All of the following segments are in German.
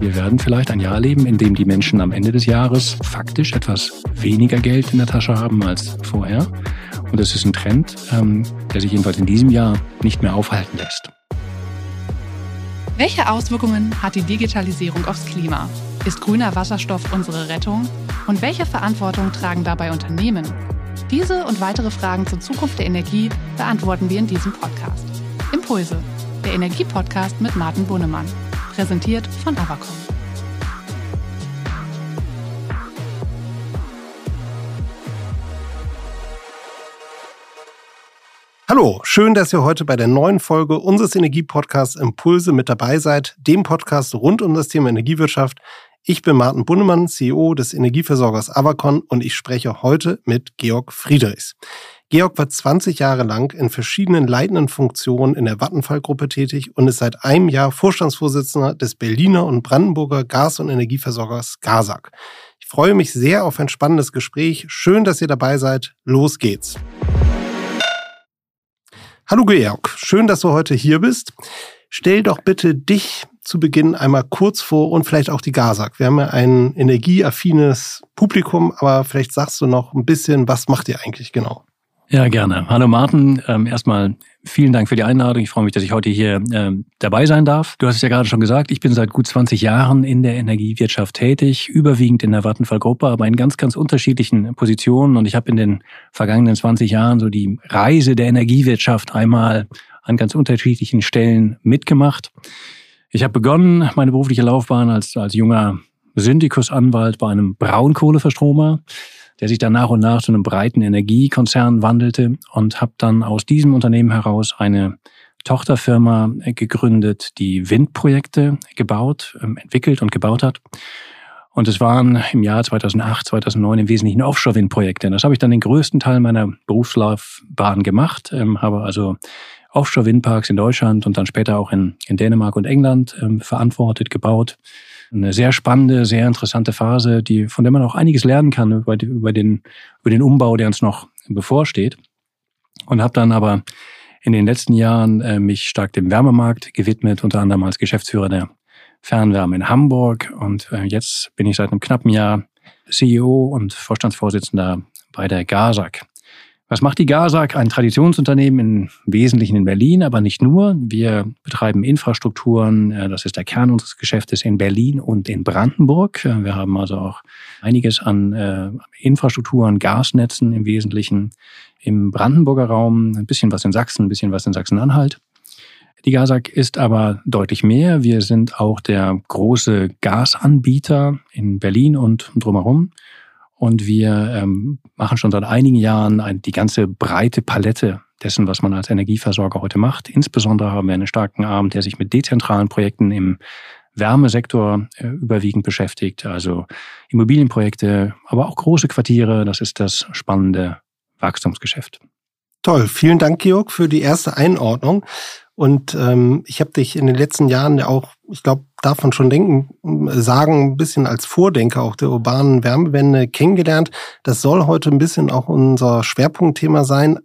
Wir werden vielleicht ein Jahr leben, in dem die Menschen am Ende des Jahres faktisch etwas weniger Geld in der Tasche haben als vorher. Und das ist ein Trend, ähm, der sich jedenfalls in diesem Jahr nicht mehr aufhalten lässt. Welche Auswirkungen hat die Digitalisierung aufs Klima? Ist grüner Wasserstoff unsere Rettung? Und welche Verantwortung tragen dabei Unternehmen? Diese und weitere Fragen zur Zukunft der Energie beantworten wir in diesem Podcast. Impulse, der Energiepodcast mit Martin Bunnemann präsentiert von Avacom. Hallo, schön, dass ihr heute bei der neuen Folge unseres Energiepodcasts Impulse mit dabei seid, dem Podcast rund um das Thema Energiewirtschaft. Ich bin Martin Bunnemann, CEO des Energieversorgers Avacon und ich spreche heute mit Georg Friedrichs. Georg war 20 Jahre lang in verschiedenen leitenden Funktionen in der Vattenfall-Gruppe tätig und ist seit einem Jahr Vorstandsvorsitzender des Berliner und Brandenburger Gas- und Energieversorgers GASAG. Ich freue mich sehr auf ein spannendes Gespräch. Schön, dass ihr dabei seid. Los geht's. Hallo Georg, schön, dass du heute hier bist. Stell doch bitte dich zu Beginn einmal kurz vor und vielleicht auch die GASAG. Wir haben ja ein energieaffines Publikum, aber vielleicht sagst du noch ein bisschen, was macht ihr eigentlich genau? Ja, gerne. Hallo Martin. Ähm, erstmal vielen Dank für die Einladung. Ich freue mich, dass ich heute hier ähm, dabei sein darf. Du hast es ja gerade schon gesagt, ich bin seit gut 20 Jahren in der Energiewirtschaft tätig, überwiegend in der Vattenfall-Gruppe, aber in ganz, ganz unterschiedlichen Positionen. Und ich habe in den vergangenen 20 Jahren so die Reise der Energiewirtschaft einmal an ganz unterschiedlichen Stellen mitgemacht. Ich habe begonnen, meine berufliche Laufbahn als, als junger Syndikusanwalt bei einem Braunkohleverstromer der sich dann nach und nach zu einem breiten Energiekonzern wandelte und habe dann aus diesem Unternehmen heraus eine Tochterfirma gegründet, die Windprojekte gebaut, ähm, entwickelt und gebaut hat. Und es waren im Jahr 2008, 2009 im Wesentlichen Offshore-Windprojekte. Das habe ich dann den größten Teil meiner Berufslaufbahn gemacht, ähm, habe also Offshore-Windparks in Deutschland und dann später auch in, in Dänemark und England ähm, verantwortet, gebaut eine sehr spannende, sehr interessante Phase, die, von der man auch einiges lernen kann über, über, den, über den Umbau, der uns noch bevorsteht. Und habe dann aber in den letzten Jahren äh, mich stark dem Wärmemarkt gewidmet, unter anderem als Geschäftsführer der Fernwärme in Hamburg. Und äh, jetzt bin ich seit einem knappen Jahr CEO und Vorstandsvorsitzender bei der GASAG. Was macht die GASAG? Ein Traditionsunternehmen im Wesentlichen in Berlin, aber nicht nur. Wir betreiben Infrastrukturen. Äh, das ist der Kern unseres Geschäftes in Berlin und in Brandenburg. Äh, wir haben also auch einiges an äh, Infrastrukturen, Gasnetzen im Wesentlichen im Brandenburger Raum, ein bisschen was in Sachsen, ein bisschen was in Sachsen-Anhalt. Die GASAG ist aber deutlich mehr. Wir sind auch der große Gasanbieter in Berlin und drumherum. Und wir ähm, machen schon seit einigen Jahren ein, die ganze breite Palette dessen, was man als Energieversorger heute macht. Insbesondere haben wir einen starken Arm, der sich mit dezentralen Projekten im Wärmesektor äh, überwiegend beschäftigt, also Immobilienprojekte, aber auch große Quartiere. Das ist das spannende Wachstumsgeschäft. Toll, vielen Dank, Georg, für die erste Einordnung. Und ähm, ich habe dich in den letzten Jahren ja auch, ich glaube, davon schon denken, sagen, ein bisschen als Vordenker auch der urbanen Wärmewende kennengelernt. Das soll heute ein bisschen auch unser Schwerpunktthema sein.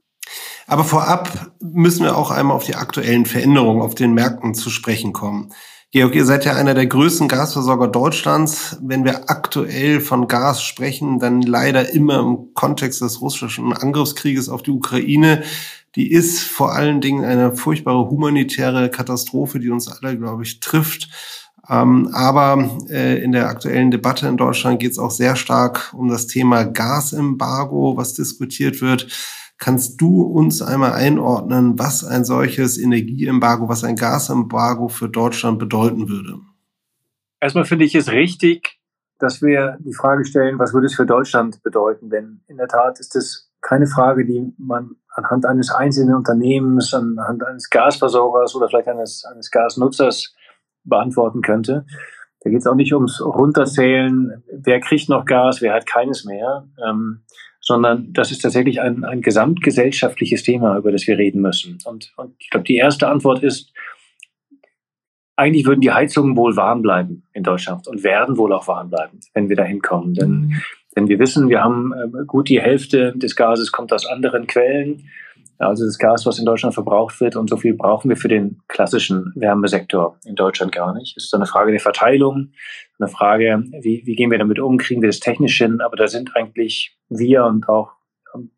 Aber vorab müssen wir auch einmal auf die aktuellen Veränderungen auf den Märkten zu sprechen kommen. Georg, ihr seid ja einer der größten Gasversorger Deutschlands. Wenn wir aktuell von Gas sprechen, dann leider immer im Kontext des russischen Angriffskrieges auf die Ukraine die ist vor allen Dingen eine furchtbare humanitäre Katastrophe, die uns alle, glaube ich, trifft. Ähm, aber äh, in der aktuellen Debatte in Deutschland geht es auch sehr stark um das Thema Gasembargo, was diskutiert wird. Kannst du uns einmal einordnen, was ein solches Energieembargo, was ein Gasembargo für Deutschland bedeuten würde? Erstmal finde ich es richtig, dass wir die Frage stellen, was würde es für Deutschland bedeuten? Denn in der Tat ist es keine Frage, die man anhand eines einzelnen Unternehmens, anhand eines Gasversorgers oder vielleicht eines, eines Gasnutzers beantworten könnte. Da geht es auch nicht ums Runterzählen, wer kriegt noch Gas, wer hat keines mehr, ähm, sondern das ist tatsächlich ein, ein gesamtgesellschaftliches Thema, über das wir reden müssen. Und, und ich glaube, die erste Antwort ist, eigentlich würden die Heizungen wohl warm bleiben in Deutschland und werden wohl auch warm bleiben, wenn wir da hinkommen. Denn mhm. Denn wir wissen, wir haben ähm, gut die Hälfte des Gases kommt aus anderen Quellen. Also das Gas, was in Deutschland verbraucht wird und so viel brauchen wir für den klassischen Wärmesektor in Deutschland gar nicht. Es ist eine Frage der Verteilung, eine Frage, wie, wie gehen wir damit um, kriegen wir das technisch hin, aber da sind eigentlich wir und auch ähm,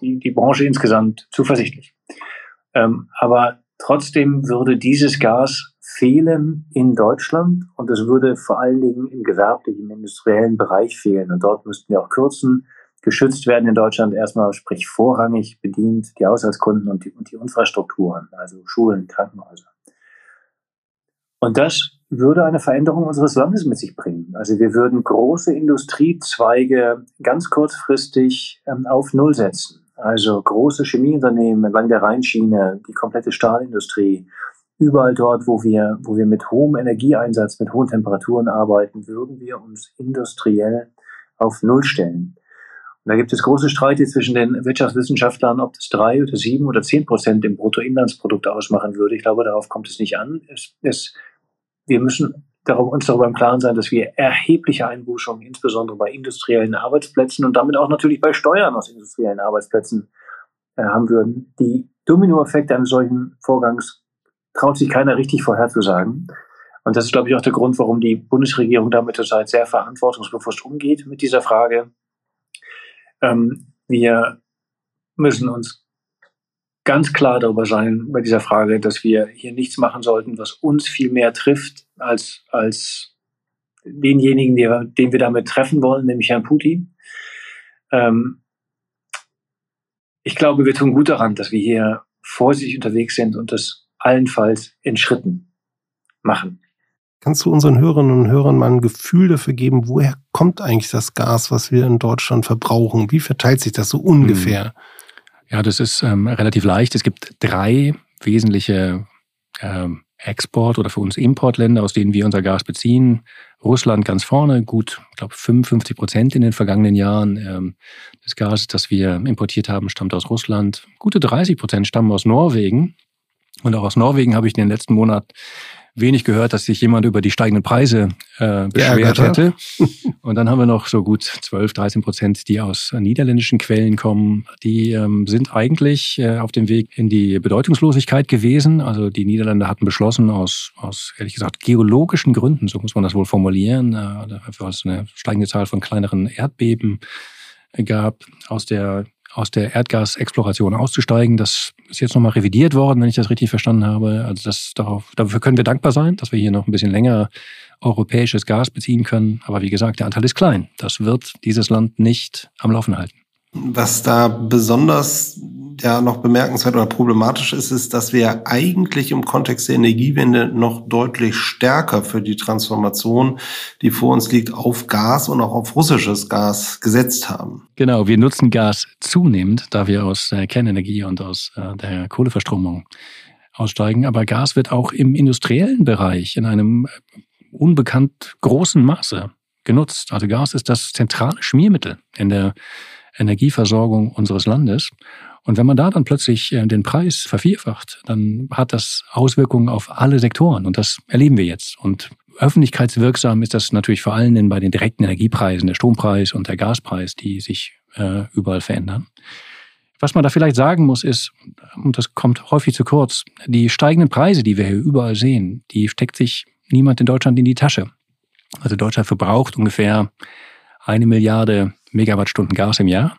die, die Branche insgesamt zuversichtlich. Ähm, aber trotzdem würde dieses Gas fehlen in Deutschland und es würde vor allen Dingen im gewerblichen, industriellen Bereich fehlen und dort müssten wir auch kürzen geschützt werden in Deutschland erstmal, sprich vorrangig bedient die Haushaltskunden und die, und die Infrastrukturen, also Schulen, Krankenhäuser. Und das würde eine Veränderung unseres Landes mit sich bringen. Also wir würden große Industriezweige ganz kurzfristig ähm, auf Null setzen. Also große Chemieunternehmen entlang der Rheinschiene, die komplette Stahlindustrie, überall dort, wo wir, wo wir mit hohem Energieeinsatz, mit hohen Temperaturen arbeiten, würden wir uns industriell auf Null stellen. Und da gibt es große Streite zwischen den Wirtschaftswissenschaftlern, ob das drei oder sieben oder zehn Prozent im Bruttoinlandsprodukt ausmachen würde. Ich glaube, darauf kommt es nicht an. Es, es, wir müssen darum, uns darüber im Klaren sein, dass wir erhebliche Einbußungen, insbesondere bei industriellen Arbeitsplätzen und damit auch natürlich bei Steuern aus industriellen Arbeitsplätzen äh, haben würden. Die Dominoeffekte eines solchen Vorgangs traut sich keiner richtig vorherzusagen. Und das ist, glaube ich, auch der Grund, warum die Bundesregierung damit zurzeit sehr verantwortungsbewusst umgeht mit dieser Frage. Ähm, wir müssen uns ganz klar darüber sein bei dieser Frage, dass wir hier nichts machen sollten, was uns viel mehr trifft als, als denjenigen, den, den wir damit treffen wollen, nämlich Herrn Putin. Ähm, ich glaube, wir tun gut daran, dass wir hier vorsichtig unterwegs sind und das allenfalls in Schritten machen. Kannst du unseren Hörerinnen und Hörern mal ein Gefühl dafür geben, woher kommt eigentlich das Gas, was wir in Deutschland verbrauchen? Wie verteilt sich das so ungefähr? Hm. Ja, das ist ähm, relativ leicht. Es gibt drei wesentliche ähm, Export- oder für uns Importländer, aus denen wir unser Gas beziehen. Russland ganz vorne, gut, ich glaube 55 Prozent in den vergangenen Jahren. Ähm, das Gas, das wir importiert haben, stammt aus Russland. Gute 30 Prozent stammen aus Norwegen. Und auch aus Norwegen habe ich in den letzten Monat wenig gehört, dass sich jemand über die steigenden Preise äh, beschwert ja, hätte. Und dann haben wir noch so gut 12, 13 Prozent, die aus niederländischen Quellen kommen. Die ähm, sind eigentlich äh, auf dem Weg in die Bedeutungslosigkeit gewesen. Also die Niederländer hatten beschlossen, aus, aus ehrlich gesagt geologischen Gründen, so muss man das wohl formulieren, äh, weil es eine steigende Zahl von kleineren Erdbeben gab, aus der aus der Erdgasexploration auszusteigen. Das ist jetzt nochmal revidiert worden, wenn ich das richtig verstanden habe. Also das darauf, dafür können wir dankbar sein, dass wir hier noch ein bisschen länger europäisches Gas beziehen können. Aber wie gesagt, der Anteil ist klein. Das wird dieses Land nicht am Laufen halten. Was da besonders ja noch bemerkenswert oder problematisch ist, ist, dass wir eigentlich im Kontext der Energiewende noch deutlich stärker für die Transformation, die vor uns liegt, auf Gas und auch auf russisches Gas gesetzt haben. Genau, wir nutzen Gas zunehmend, da wir aus der Kernenergie und aus äh, der Kohleverstromung aussteigen. Aber Gas wird auch im industriellen Bereich in einem unbekannt großen Maße genutzt. Also Gas ist das zentrale Schmiermittel in der Energieversorgung unseres Landes. Und wenn man da dann plötzlich äh, den Preis vervierfacht, dann hat das Auswirkungen auf alle Sektoren. Und das erleben wir jetzt. Und öffentlichkeitswirksam ist das natürlich vor allem bei den direkten Energiepreisen, der Strompreis und der Gaspreis, die sich äh, überall verändern. Was man da vielleicht sagen muss, ist, und das kommt häufig zu kurz, die steigenden Preise, die wir hier überall sehen, die steckt sich niemand in Deutschland in die Tasche. Also Deutschland verbraucht ungefähr eine Milliarde Megawattstunden Gas im Jahr.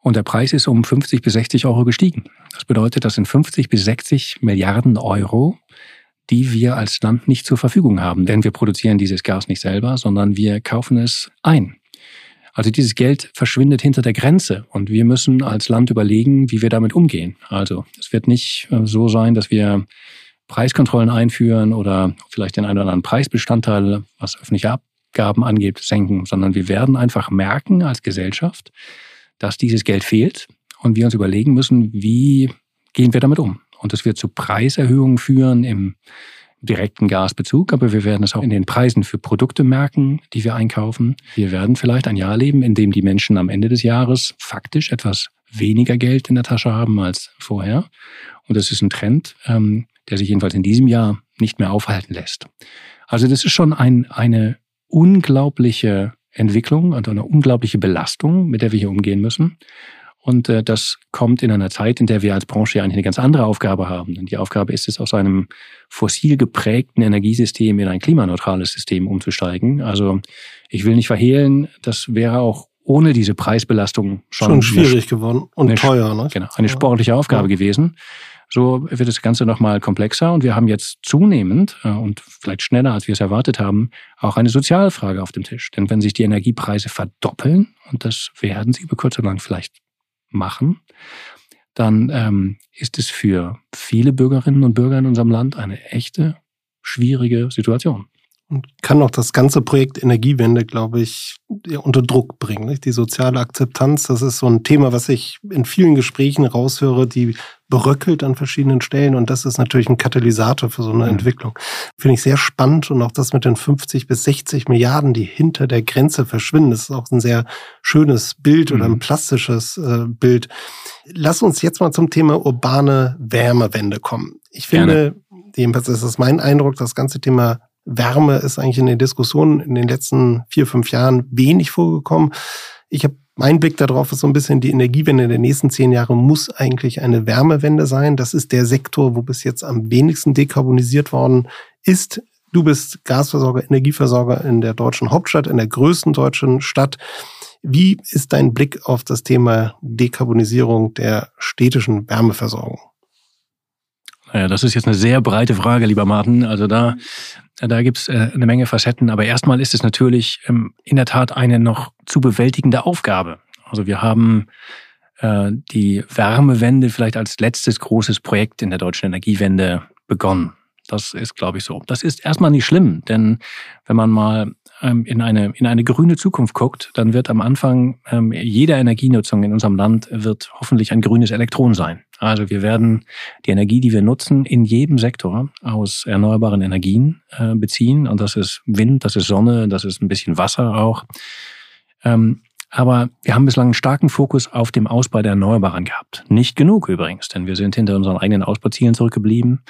Und der Preis ist um 50 bis 60 Euro gestiegen. Das bedeutet, das sind 50 bis 60 Milliarden Euro, die wir als Land nicht zur Verfügung haben. Denn wir produzieren dieses Gas nicht selber, sondern wir kaufen es ein. Also dieses Geld verschwindet hinter der Grenze und wir müssen als Land überlegen, wie wir damit umgehen. Also es wird nicht äh, so sein, dass wir Preiskontrollen einführen oder vielleicht den einen oder anderen Preisbestandteil, was öffentliche Abgaben angeht, senken, sondern wir werden einfach merken als Gesellschaft, dass dieses Geld fehlt und wir uns überlegen müssen, wie gehen wir damit um. Und das wird zu Preiserhöhungen führen im direkten Gasbezug, aber wir werden es auch in den Preisen für Produkte merken, die wir einkaufen. Wir werden vielleicht ein Jahr leben, in dem die Menschen am Ende des Jahres faktisch etwas weniger Geld in der Tasche haben als vorher. Und das ist ein Trend, ähm, der sich jedenfalls in diesem Jahr nicht mehr aufhalten lässt. Also das ist schon ein, eine unglaubliche Entwicklung und eine unglaubliche Belastung, mit der wir hier umgehen müssen. Und äh, das kommt in einer Zeit, in der wir als Branche eigentlich eine ganz andere Aufgabe haben. Denn die Aufgabe ist es, aus einem fossil geprägten Energiesystem in ein klimaneutrales System umzusteigen. Also ich will nicht verhehlen, das wäre auch ohne diese Preisbelastung schon, schon schwierig eine, geworden und teuer. Ne? Genau, eine sportliche Aufgabe ja. gewesen. So wird das Ganze nochmal komplexer und wir haben jetzt zunehmend äh, und vielleicht schneller, als wir es erwartet haben, auch eine Sozialfrage auf dem Tisch. Denn wenn sich die Energiepreise verdoppeln, und das werden sie über kurz oder lang vielleicht machen, dann ähm, ist es für viele Bürgerinnen und Bürger in unserem Land eine echte, schwierige Situation. Und kann auch das ganze Projekt Energiewende, glaube ich, unter Druck bringen. Nicht? Die soziale Akzeptanz, das ist so ein Thema, was ich in vielen Gesprächen raushöre, die beröckelt an verschiedenen Stellen. Und das ist natürlich ein Katalysator für so eine mhm. Entwicklung. Finde ich sehr spannend. Und auch das mit den 50 bis 60 Milliarden, die hinter der Grenze verschwinden, das ist auch ein sehr schönes Bild mhm. oder ein mhm. plastisches äh, Bild. Lass uns jetzt mal zum Thema urbane Wärmewende kommen. Ich finde, Gerne. jedenfalls ist es mein Eindruck, das ganze Thema Wärme ist eigentlich in den Diskussionen in den letzten vier, fünf Jahren wenig vorgekommen. Ich habe mein Blick darauf ist so ein bisschen die Energiewende der nächsten zehn Jahre muss eigentlich eine Wärmewende sein. Das ist der Sektor, wo bis jetzt am wenigsten dekarbonisiert worden ist. Du bist Gasversorger, Energieversorger in der deutschen Hauptstadt, in der größten deutschen Stadt. Wie ist dein Blick auf das Thema Dekarbonisierung der städtischen Wärmeversorgung? Naja, das ist jetzt eine sehr breite Frage, lieber Martin. Also da, da gibt's äh, eine Menge Facetten. Aber erstmal ist es natürlich ähm, in der Tat eine noch zu bewältigende Aufgabe. Also wir haben äh, die Wärmewende vielleicht als letztes großes Projekt in der deutschen Energiewende begonnen. Das ist, glaube ich, so. Das ist erstmal nicht schlimm, denn wenn man mal ähm, in eine, in eine grüne Zukunft guckt, dann wird am Anfang ähm, jeder Energienutzung in unserem Land wird hoffentlich ein grünes Elektron sein. Also wir werden die Energie, die wir nutzen, in jedem Sektor aus erneuerbaren Energien äh, beziehen. Und das ist Wind, das ist Sonne, das ist ein bisschen Wasser auch. Ähm, aber wir haben bislang einen starken Fokus auf dem Ausbau der Erneuerbaren gehabt. Nicht genug übrigens, denn wir sind hinter unseren eigenen Ausbauzielen zurückgeblieben.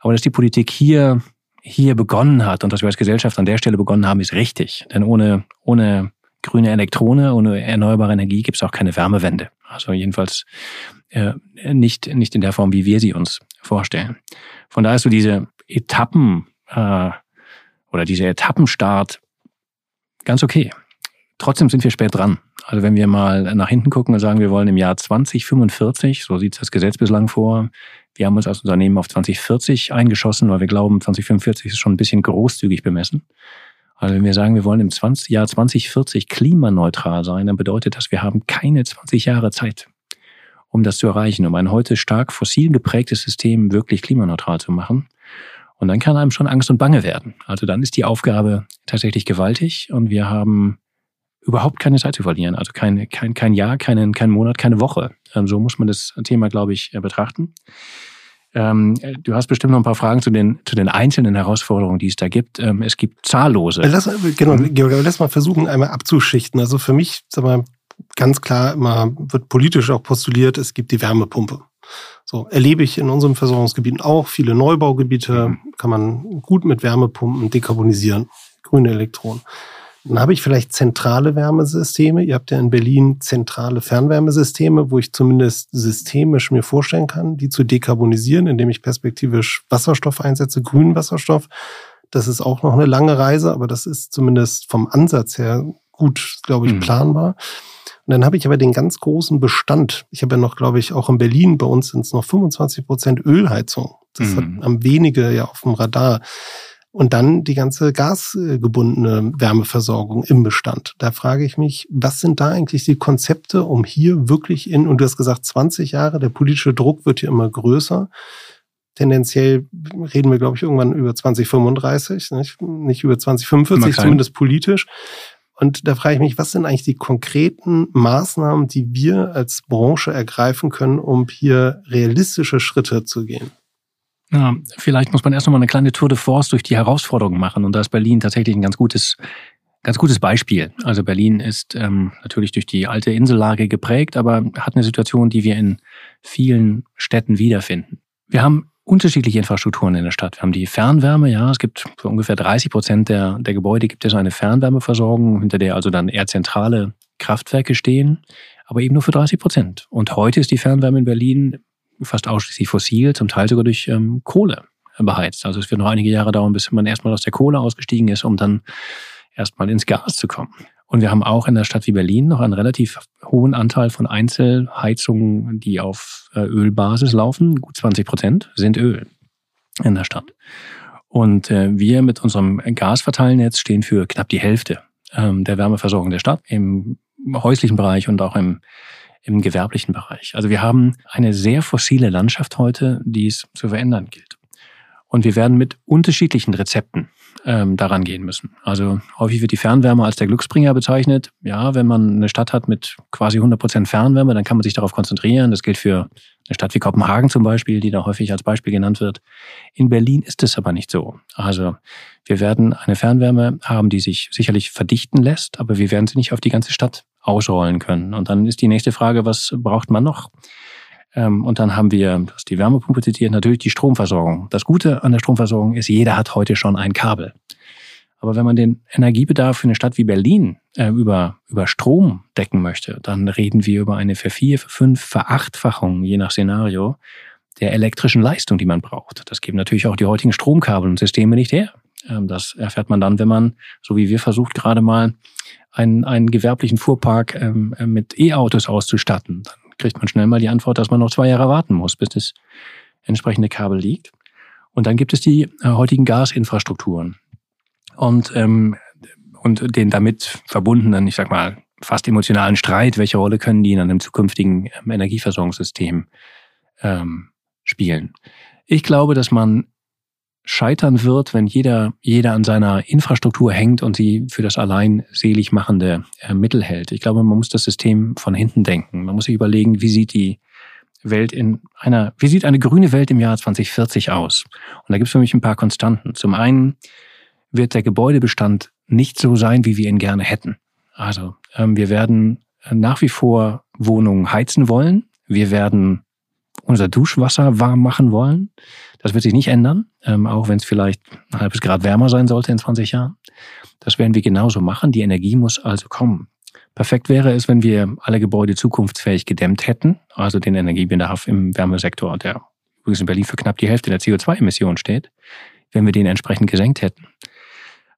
Aber dass die Politik hier hier begonnen hat und dass wir als Gesellschaft an der Stelle begonnen haben, ist richtig. Denn ohne, ohne grüne Elektrone, ohne erneuerbare Energie gibt es auch keine Wärmewende. Also jedenfalls äh, nicht, nicht in der Form, wie wir sie uns vorstellen. Von daher ist so diese Etappen äh, oder dieser Etappenstart ganz okay. Trotzdem sind wir spät dran. Also wenn wir mal nach hinten gucken und sagen, wir wollen im Jahr 2045, so sieht das Gesetz bislang vor, wir haben uns als Unternehmen auf 2040 eingeschossen, weil wir glauben, 2045 ist schon ein bisschen großzügig bemessen. Also wenn wir sagen, wir wollen im 20, Jahr 2040 klimaneutral sein, dann bedeutet das, wir haben keine 20 Jahre Zeit, um das zu erreichen, um ein heute stark fossil geprägtes System wirklich klimaneutral zu machen. Und dann kann einem schon Angst und Bange werden. Also dann ist die Aufgabe tatsächlich gewaltig und wir haben überhaupt keine Zeit zu verlieren. Also kein, kein, kein Jahr, keinen, kein Monat, keine Woche. Ähm, so muss man das Thema, glaube ich, betrachten. Ähm, du hast bestimmt noch ein paar Fragen zu den, zu den einzelnen Herausforderungen, die es da gibt. Ähm, es gibt zahllose. Lass, genau, mhm. Georg, lass mal versuchen, einmal abzuschichten. Also für mich, sag mal, ganz klar immer wird politisch auch postuliert, es gibt die Wärmepumpe. So erlebe ich in unseren Versorgungsgebieten auch. Viele Neubaugebiete mhm. kann man gut mit Wärmepumpen dekarbonisieren. Grüne Elektronen. Dann habe ich vielleicht zentrale Wärmesysteme. Ihr habt ja in Berlin zentrale Fernwärmesysteme, wo ich zumindest systemisch mir vorstellen kann, die zu dekarbonisieren, indem ich perspektivisch Wasserstoff einsetze, grünen Wasserstoff. Das ist auch noch eine lange Reise, aber das ist zumindest vom Ansatz her gut, glaube ich, mhm. planbar. Und dann habe ich aber den ganz großen Bestand. Ich habe ja noch, glaube ich, auch in Berlin, bei uns sind es noch 25 Prozent Ölheizung. Das mhm. hat am wenige ja auf dem Radar. Und dann die ganze gasgebundene Wärmeversorgung im Bestand. Da frage ich mich, was sind da eigentlich die Konzepte, um hier wirklich in, und du hast gesagt 20 Jahre, der politische Druck wird hier immer größer. Tendenziell reden wir, glaube ich, irgendwann über 2035, nicht, nicht über 2045, zumindest politisch. Und da frage ich mich, was sind eigentlich die konkreten Maßnahmen, die wir als Branche ergreifen können, um hier realistische Schritte zu gehen? Ja, vielleicht muss man erst noch mal eine kleine Tour de Force durch die Herausforderungen machen. Und da ist Berlin tatsächlich ein ganz gutes, ganz gutes Beispiel. Also Berlin ist ähm, natürlich durch die alte Insellage geprägt, aber hat eine Situation, die wir in vielen Städten wiederfinden. Wir haben unterschiedliche Infrastrukturen in der Stadt. Wir haben die Fernwärme, ja, es gibt für ungefähr 30 Prozent der, der Gebäude gibt es eine Fernwärmeversorgung, hinter der also dann eher zentrale Kraftwerke stehen. aber eben nur für 30 Prozent. Und heute ist die Fernwärme in Berlin fast ausschließlich fossil, zum Teil sogar durch ähm, Kohle beheizt. Also es wird noch einige Jahre dauern, bis man erstmal aus der Kohle ausgestiegen ist, um dann erstmal ins Gas zu kommen. Und wir haben auch in der Stadt wie Berlin noch einen relativ hohen Anteil von Einzelheizungen, die auf äh, Ölbasis laufen. Gut 20 Prozent sind Öl in der Stadt. Und äh, wir mit unserem Gasverteilnetz stehen für knapp die Hälfte ähm, der Wärmeversorgung der Stadt im häuslichen Bereich und auch im, im gewerblichen Bereich. Also wir haben eine sehr fossile Landschaft heute, die es zu verändern gilt. Und wir werden mit unterschiedlichen Rezepten ähm, daran gehen müssen. Also häufig wird die Fernwärme als der Glücksbringer bezeichnet. Ja, wenn man eine Stadt hat mit quasi 100 Prozent Fernwärme, dann kann man sich darauf konzentrieren. Das gilt für eine Stadt wie Kopenhagen zum Beispiel, die da häufig als Beispiel genannt wird. In Berlin ist es aber nicht so. Also wir werden eine Fernwärme haben, die sich sicherlich verdichten lässt, aber wir werden sie nicht auf die ganze Stadt ausrollen können. Und dann ist die nächste Frage, was braucht man noch? Ähm, und dann haben wir, das die Wärmepumpe zitiert, natürlich die Stromversorgung. Das Gute an der Stromversorgung ist, jeder hat heute schon ein Kabel. Aber wenn man den Energiebedarf für eine Stadt wie Berlin äh, über, über Strom decken möchte, dann reden wir über eine Vervier-, Fünf-, Verachtfachung, je nach Szenario, der elektrischen Leistung, die man braucht. Das geben natürlich auch die heutigen Stromkabel und Systeme nicht her. Ähm, das erfährt man dann, wenn man, so wie wir versucht, gerade mal einen, einen gewerblichen Fuhrpark ähm, äh, mit E-Autos auszustatten. Dann kriegt man schnell mal die Antwort, dass man noch zwei Jahre warten muss, bis das entsprechende Kabel liegt. Und dann gibt es die äh, heutigen Gasinfrastrukturen und, ähm, und den damit verbundenen, ich sag mal, fast emotionalen Streit, welche Rolle können die in einem zukünftigen ähm, Energieversorgungssystem ähm, spielen. Ich glaube, dass man scheitern wird, wenn jeder, jeder an seiner Infrastruktur hängt und sie für das allein selig machende äh, Mittel hält. Ich glaube, man muss das System von hinten denken. Man muss sich überlegen, wie sieht die Welt in einer, wie sieht eine grüne Welt im Jahr 2040 aus? Und da gibt es für mich ein paar Konstanten. Zum einen wird der Gebäudebestand nicht so sein, wie wir ihn gerne hätten. Also ähm, wir werden nach wie vor Wohnungen heizen wollen. Wir werden unser Duschwasser warm machen wollen. Das wird sich nicht ändern, ähm, auch wenn es vielleicht ein halbes Grad wärmer sein sollte in 20 Jahren. Das werden wir genauso machen. Die Energie muss also kommen. Perfekt wäre es, wenn wir alle Gebäude zukunftsfähig gedämmt hätten, also den Energiebedarf im Wärmesektor, der übrigens in Berlin für knapp die Hälfte der CO2-Emissionen steht, wenn wir den entsprechend gesenkt hätten.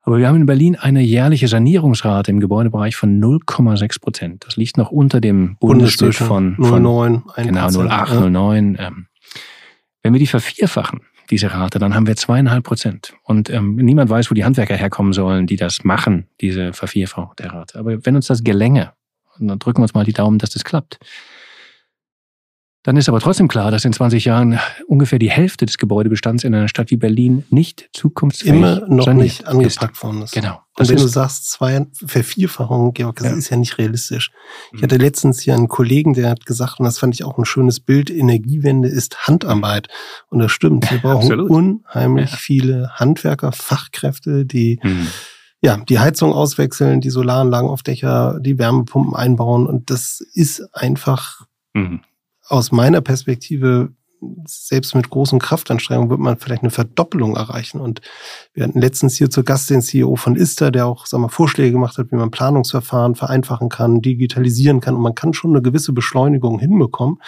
Aber wir haben in Berlin eine jährliche Sanierungsrate im Gebäudebereich von 0,6 Prozent. Das liegt noch unter dem Bundesschnitt von, von 09, genau 08, ja. 09. Ähm, wenn wir die vervierfachen, diese Rate, dann haben wir zweieinhalb Prozent. Und ähm, niemand weiß, wo die Handwerker herkommen sollen, die das machen, diese Vervierfachung der Rate. Aber wenn uns das gelänge, und dann drücken wir uns mal die Daumen, dass das klappt, dann ist aber trotzdem klar, dass in 20 Jahren ungefähr die Hälfte des Gebäudebestands in einer Stadt wie Berlin nicht zukunftsfähig Immer noch nicht angepackt worden ist. Genau. Und wenn du sagst, zwei Vervierfachungen, Georg, das ja. ist ja nicht realistisch. Ich mhm. hatte letztens hier einen Kollegen, der hat gesagt, und das fand ich auch ein schönes Bild, Energiewende ist Handarbeit. Und das stimmt. Wir brauchen Absolut. unheimlich ja. viele Handwerker, Fachkräfte, die mhm. ja, die Heizung auswechseln, die Solaranlagen auf Dächer, die Wärmepumpen einbauen. Und das ist einfach mhm aus meiner Perspektive, selbst mit großen Kraftanstrengungen wird man vielleicht eine Verdoppelung erreichen. Und wir hatten letztens hier zu Gast den CEO von Ista, der auch sag mal, Vorschläge gemacht hat, wie man Planungsverfahren vereinfachen kann, digitalisieren kann. Und man kann schon eine gewisse Beschleunigung hinbekommen.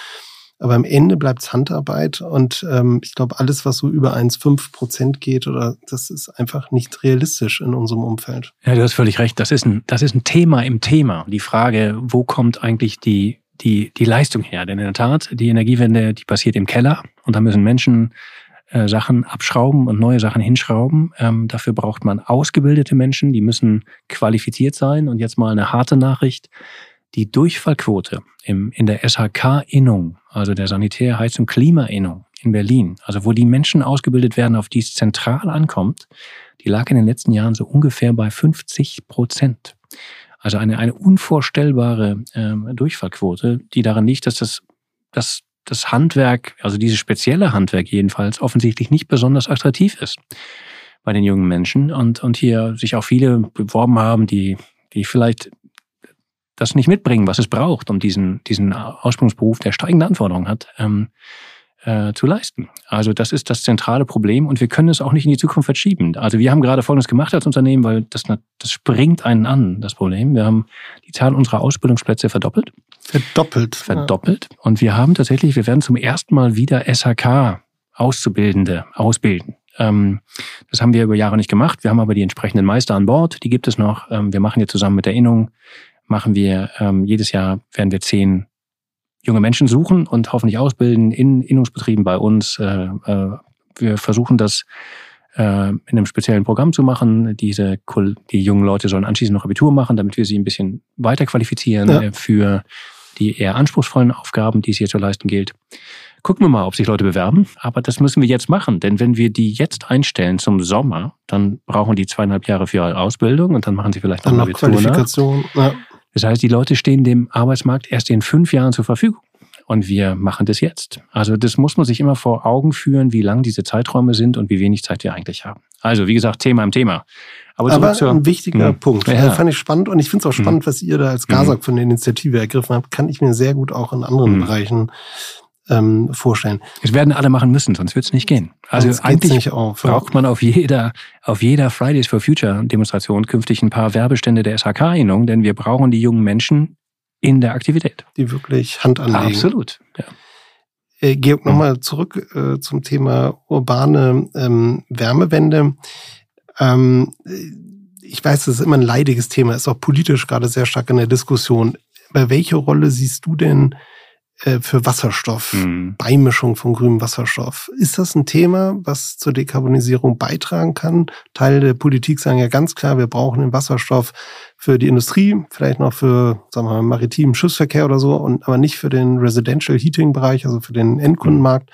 Aber am Ende bleibt es Handarbeit und ähm, ich glaube, alles, was so über 1,5 Prozent geht, oder das ist einfach nicht realistisch in unserem Umfeld. Ja, du hast völlig recht. Das ist ein, das ist ein Thema im Thema. Die Frage, wo kommt eigentlich die die, die Leistung her. Denn in der Tat, die Energiewende, die passiert im Keller und da müssen Menschen äh, Sachen abschrauben und neue Sachen hinschrauben. Ähm, dafür braucht man ausgebildete Menschen, die müssen qualifiziert sein. Und jetzt mal eine harte Nachricht. Die Durchfallquote im, in der SHK-Innung, also der Sanitärheizung Klima-Innung in Berlin, also wo die Menschen ausgebildet werden, auf die es zentral ankommt, die lag in den letzten Jahren so ungefähr bei 50 Prozent. Also eine, eine unvorstellbare ähm, Durchfallquote, die daran liegt, dass das, dass das Handwerk, also dieses spezielle Handwerk jedenfalls, offensichtlich nicht besonders attraktiv ist bei den jungen Menschen und, und hier sich auch viele beworben haben, die, die vielleicht das nicht mitbringen, was es braucht, um diesen, diesen Ausbildungsberuf, der steigende Anforderungen hat, ähm, äh, zu leisten. Also das ist das zentrale Problem und wir können es auch nicht in die Zukunft verschieben. Also wir haben gerade Folgendes gemacht als Unternehmen, weil das, das springt einen an, das Problem. Wir haben die Zahl unserer Ausbildungsplätze verdoppelt. Verdoppelt. Verdoppelt. Ja. Und wir haben tatsächlich, wir werden zum ersten Mal wieder SHK Auszubildende ausbilden. Ähm, das haben wir über Jahre nicht gemacht. Wir haben aber die entsprechenden Meister an Bord, die gibt es noch. Ähm, wir machen jetzt zusammen mit der Innung, machen wir ähm, jedes Jahr werden wir zehn junge Menschen suchen und hoffentlich ausbilden in Innungsbetrieben bei uns. Äh, äh, wir versuchen das äh, in einem speziellen Programm zu machen. Diese die jungen Leute sollen anschließend noch Abitur machen, damit wir sie ein bisschen weiter qualifizieren ja. für die eher anspruchsvollen Aufgaben, die es hier zu leisten gilt. Gucken wir mal, ob sich Leute bewerben. Aber das müssen wir jetzt machen. Denn wenn wir die jetzt einstellen zum Sommer, dann brauchen die zweieinhalb Jahre für ihre Ausbildung und dann machen sie vielleicht noch, noch Qualifikation. Ja. Das heißt, die Leute stehen dem Arbeitsmarkt erst in fünf Jahren zur Verfügung. Und wir machen das jetzt. Also das muss man sich immer vor Augen führen, wie lang diese Zeiträume sind und wie wenig Zeit wir eigentlich haben. Also wie gesagt, Thema im Thema. Aber, Aber zur, ein wichtiger mh. Punkt. Ja. fand ich spannend und ich finde es auch spannend, mh. was ihr da als GASAG mhm. von der Initiative ergriffen habt. Kann ich mir sehr gut auch in anderen. Bereichen ähm, vorstellen. Es werden alle machen müssen, sonst wird es nicht gehen. Also sonst eigentlich auf, braucht man auf jeder, auf jeder Fridays for Future Demonstration künftig ein paar Werbestände der SHK-Innung, denn wir brauchen die jungen Menschen in der Aktivität. Die wirklich Hand anlegen. Absolut, ja. Äh, Georg, nochmal zurück äh, zum Thema urbane ähm, Wärmewende. Ähm, ich weiß, das ist immer ein leidiges Thema, ist auch politisch gerade sehr stark in der Diskussion. Aber welche Rolle siehst du denn äh, für Wasserstoff, mhm. Beimischung von grünem Wasserstoff. Ist das ein Thema, was zur Dekarbonisierung beitragen kann? Teile der Politik sagen ja ganz klar, wir brauchen den Wasserstoff für die Industrie, vielleicht noch für, sagen wir mal, maritimen Schiffsverkehr oder so, und aber nicht für den Residential Heating Bereich, also für den Endkundenmarkt.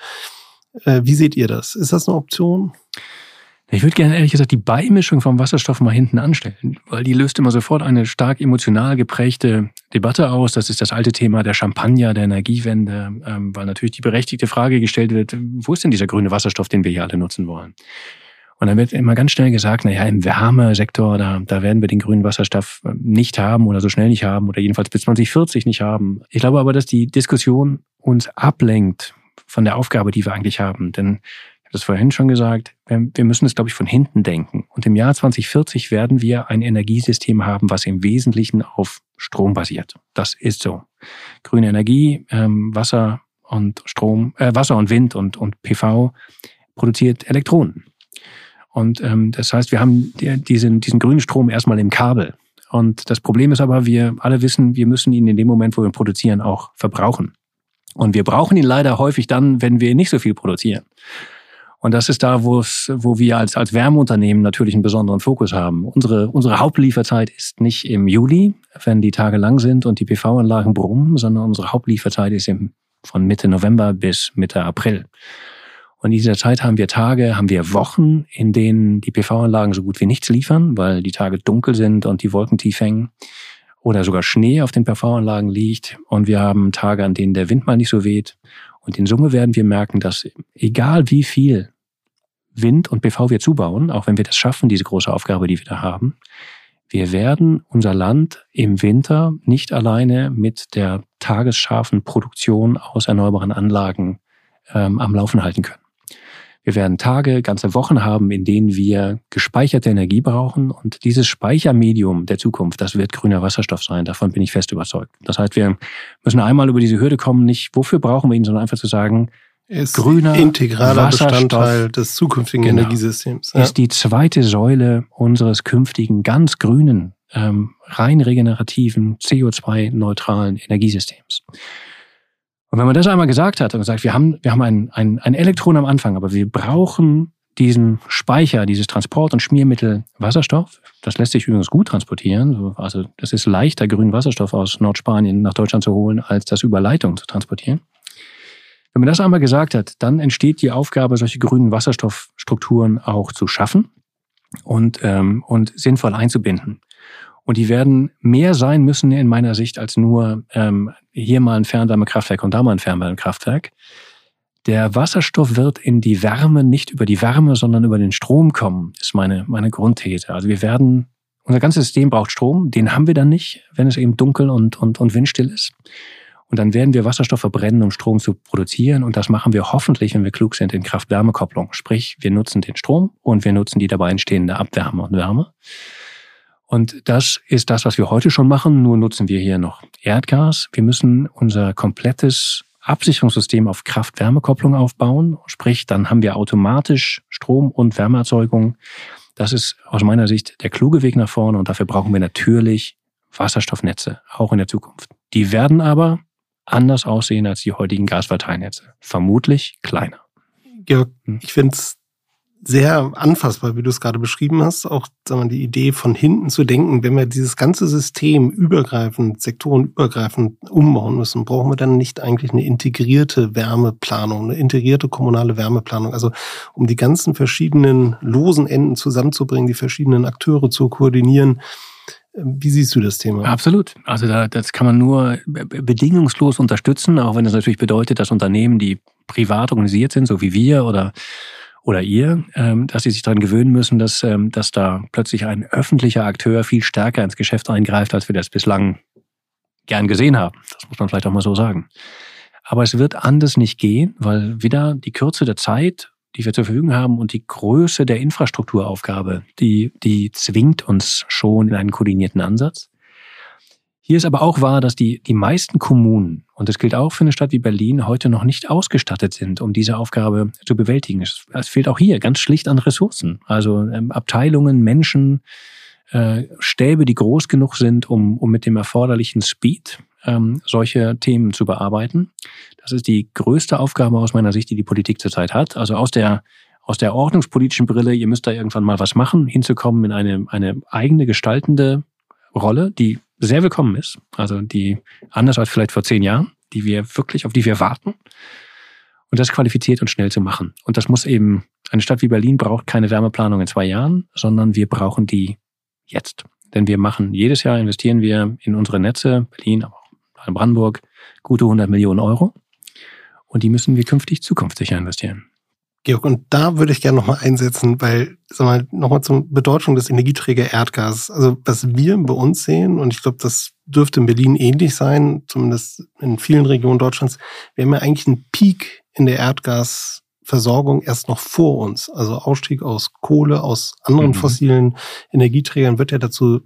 Mhm. wie seht ihr das? Ist das eine Option? Ich würde gerne ehrlich gesagt die Beimischung vom Wasserstoff mal hinten anstellen, weil die löst immer sofort eine stark emotional geprägte Debatte aus. Das ist das alte Thema der Champagner, der Energiewende, ähm, weil natürlich die berechtigte Frage gestellt wird, wo ist denn dieser grüne Wasserstoff, den wir hier alle nutzen wollen? Und dann wird immer ganz schnell gesagt, na ja, im Wärmesektor, da, da werden wir den grünen Wasserstoff nicht haben oder so schnell nicht haben oder jedenfalls bis 2040 nicht haben. Ich glaube aber, dass die Diskussion uns ablenkt von der Aufgabe, die wir eigentlich haben. Denn das vorhin schon gesagt, wir müssen es, glaube ich, von hinten denken. Und im Jahr 2040 werden wir ein Energiesystem haben, was im Wesentlichen auf Strom basiert. Das ist so. Grüne Energie, ähm, Wasser und Strom, äh, Wasser und Wind und, und PV produziert Elektronen. Und ähm, das heißt, wir haben diesen, diesen grünen Strom erstmal im Kabel. Und das Problem ist aber, wir alle wissen, wir müssen ihn in dem Moment, wo wir produzieren, auch verbrauchen. Und wir brauchen ihn leider häufig dann, wenn wir nicht so viel produzieren. Und das ist da, wo es, wo wir als, als Wärmeunternehmen natürlich einen besonderen Fokus haben. Unsere, unsere Hauptlieferzeit ist nicht im Juli, wenn die Tage lang sind und die PV-Anlagen brummen, sondern unsere Hauptlieferzeit ist im, von Mitte November bis Mitte April. Und in dieser Zeit haben wir Tage, haben wir Wochen, in denen die PV-Anlagen so gut wie nichts liefern, weil die Tage dunkel sind und die Wolken tief hängen oder sogar Schnee auf den PV-Anlagen liegt. Und wir haben Tage, an denen der Wind mal nicht so weht. Und in Summe werden wir merken, dass egal wie viel Wind und PV wir zubauen, auch wenn wir das schaffen, diese große Aufgabe, die wir da haben, wir werden unser Land im Winter nicht alleine mit der tagesscharfen Produktion aus erneuerbaren Anlagen ähm, am Laufen halten können. Wir werden Tage, ganze Wochen haben, in denen wir gespeicherte Energie brauchen. Und dieses Speichermedium der Zukunft, das wird grüner Wasserstoff sein. Davon bin ich fest überzeugt. Das heißt, wir müssen einmal über diese Hürde kommen, nicht wofür brauchen wir ihn, sondern einfach zu sagen, ist grüner integraler Bestandteil des zukünftigen genau, Energiesystems. Ja. Ist die zweite Säule unseres künftigen ganz grünen, ähm, rein regenerativen, CO2-neutralen Energiesystems. Und wenn man das einmal gesagt hat und sagt, wir haben, wir haben ein, ein, ein Elektron am Anfang, aber wir brauchen diesen Speicher, dieses Transport- und Schmiermittel Wasserstoff. Das lässt sich übrigens gut transportieren. Also das ist leichter, grünen Wasserstoff aus Nordspanien nach Deutschland zu holen, als das über Leitung zu transportieren. Wenn man das einmal gesagt hat, dann entsteht die Aufgabe, solche grünen Wasserstoffstrukturen auch zu schaffen und, ähm, und sinnvoll einzubinden. Und die werden mehr sein müssen in meiner Sicht als nur ähm, hier mal ein Fernwärmekraftwerk und da mal ein Fernwärmekraftwerk. Der Wasserstoff wird in die Wärme nicht über die Wärme, sondern über den Strom kommen, ist meine, meine Grundthese. Also wir werden, unser ganzes System braucht Strom, den haben wir dann nicht, wenn es eben dunkel und, und, und windstill ist. Und dann werden wir Wasserstoff verbrennen, um Strom zu produzieren. Und das machen wir hoffentlich, wenn wir klug sind, in Kraft-Wärme-Kopplung. Sprich, wir nutzen den Strom und wir nutzen die dabei entstehende Abwärme und Wärme. Und das ist das, was wir heute schon machen. Nur nutzen wir hier noch Erdgas. Wir müssen unser komplettes Absicherungssystem auf Kraft-Wärme-Kopplung aufbauen. Sprich, dann haben wir automatisch Strom- und Wärmeerzeugung. Das ist aus meiner Sicht der kluge Weg nach vorne und dafür brauchen wir natürlich Wasserstoffnetze, auch in der Zukunft. Die werden aber anders aussehen als die heutigen Gasverteilnetze. Vermutlich kleiner. Hm. ich finde es sehr anfassbar, wie du es gerade beschrieben hast, auch sagen wir, die Idee von hinten zu denken, wenn wir dieses ganze System übergreifend, sektorenübergreifend umbauen müssen, brauchen wir dann nicht eigentlich eine integrierte Wärmeplanung, eine integrierte kommunale Wärmeplanung, also um die ganzen verschiedenen losen Enden zusammenzubringen, die verschiedenen Akteure zu koordinieren, wie siehst du das Thema? Absolut. Also da, das kann man nur bedingungslos unterstützen, auch wenn das natürlich bedeutet, dass Unternehmen, die privat organisiert sind, so wie wir oder oder ihr, ähm, dass sie sich daran gewöhnen müssen, dass, ähm, dass da plötzlich ein öffentlicher Akteur viel stärker ins Geschäft eingreift, als wir das bislang gern gesehen haben. Das muss man vielleicht auch mal so sagen. Aber es wird anders nicht gehen, weil wieder die Kürze der Zeit die wir zur Verfügung haben und die Größe der Infrastrukturaufgabe, die, die zwingt uns schon in einen koordinierten Ansatz. Hier ist aber auch wahr, dass die, die meisten Kommunen, und das gilt auch für eine Stadt wie Berlin, heute noch nicht ausgestattet sind, um diese Aufgabe zu bewältigen. Es, es fehlt auch hier ganz schlicht an Ressourcen. Also ähm, Abteilungen, Menschen, äh, Stäbe, die groß genug sind, um, um mit dem erforderlichen Speed ähm, solche Themen zu bearbeiten. Das ist die größte Aufgabe aus meiner Sicht, die die Politik zurzeit hat. Also aus der aus der ordnungspolitischen Brille, ihr müsst da irgendwann mal was machen, hinzukommen in eine, eine eigene gestaltende Rolle, die sehr willkommen ist. Also die anders als vielleicht vor zehn Jahren, die wir wirklich, auf die wir warten. Und das qualifiziert und schnell zu machen. Und das muss eben, eine Stadt wie Berlin braucht keine Wärmeplanung in zwei Jahren, sondern wir brauchen die jetzt. Denn wir machen, jedes Jahr investieren wir in unsere Netze, Berlin, aber auch in Brandenburg, gute 100 Millionen Euro. Und die müssen wir künftig zukunftssicher investieren. Georg, und da würde ich gerne nochmal einsetzen, weil, sag mal, nochmal zur Bedeutung des Energieträger Erdgas. Also, was wir bei uns sehen, und ich glaube, das dürfte in Berlin ähnlich sein, zumindest in vielen Regionen Deutschlands, wir haben ja eigentlich einen Peak in der Erdgasversorgung erst noch vor uns. Also Ausstieg aus Kohle, aus anderen mhm. fossilen Energieträgern wird ja dazu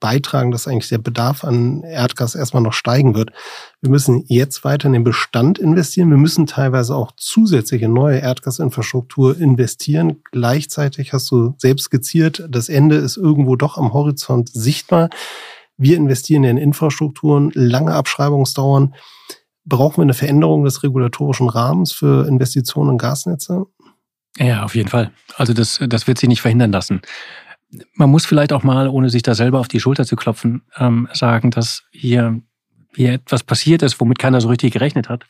beitragen, dass eigentlich der Bedarf an Erdgas erstmal noch steigen wird. Wir müssen jetzt weiter in den Bestand investieren. Wir müssen teilweise auch zusätzliche neue Erdgasinfrastruktur investieren. Gleichzeitig hast du selbst skizziert, das Ende ist irgendwo doch am Horizont sichtbar. Wir investieren in Infrastrukturen, lange Abschreibungsdauern. Brauchen wir eine Veränderung des regulatorischen Rahmens für Investitionen in Gasnetze? Ja, auf jeden Fall. Also das, das wird sich nicht verhindern lassen man muss vielleicht auch mal, ohne sich da selber auf die Schulter zu klopfen, ähm, sagen, dass hier, hier etwas passiert ist, womit keiner so richtig gerechnet hat.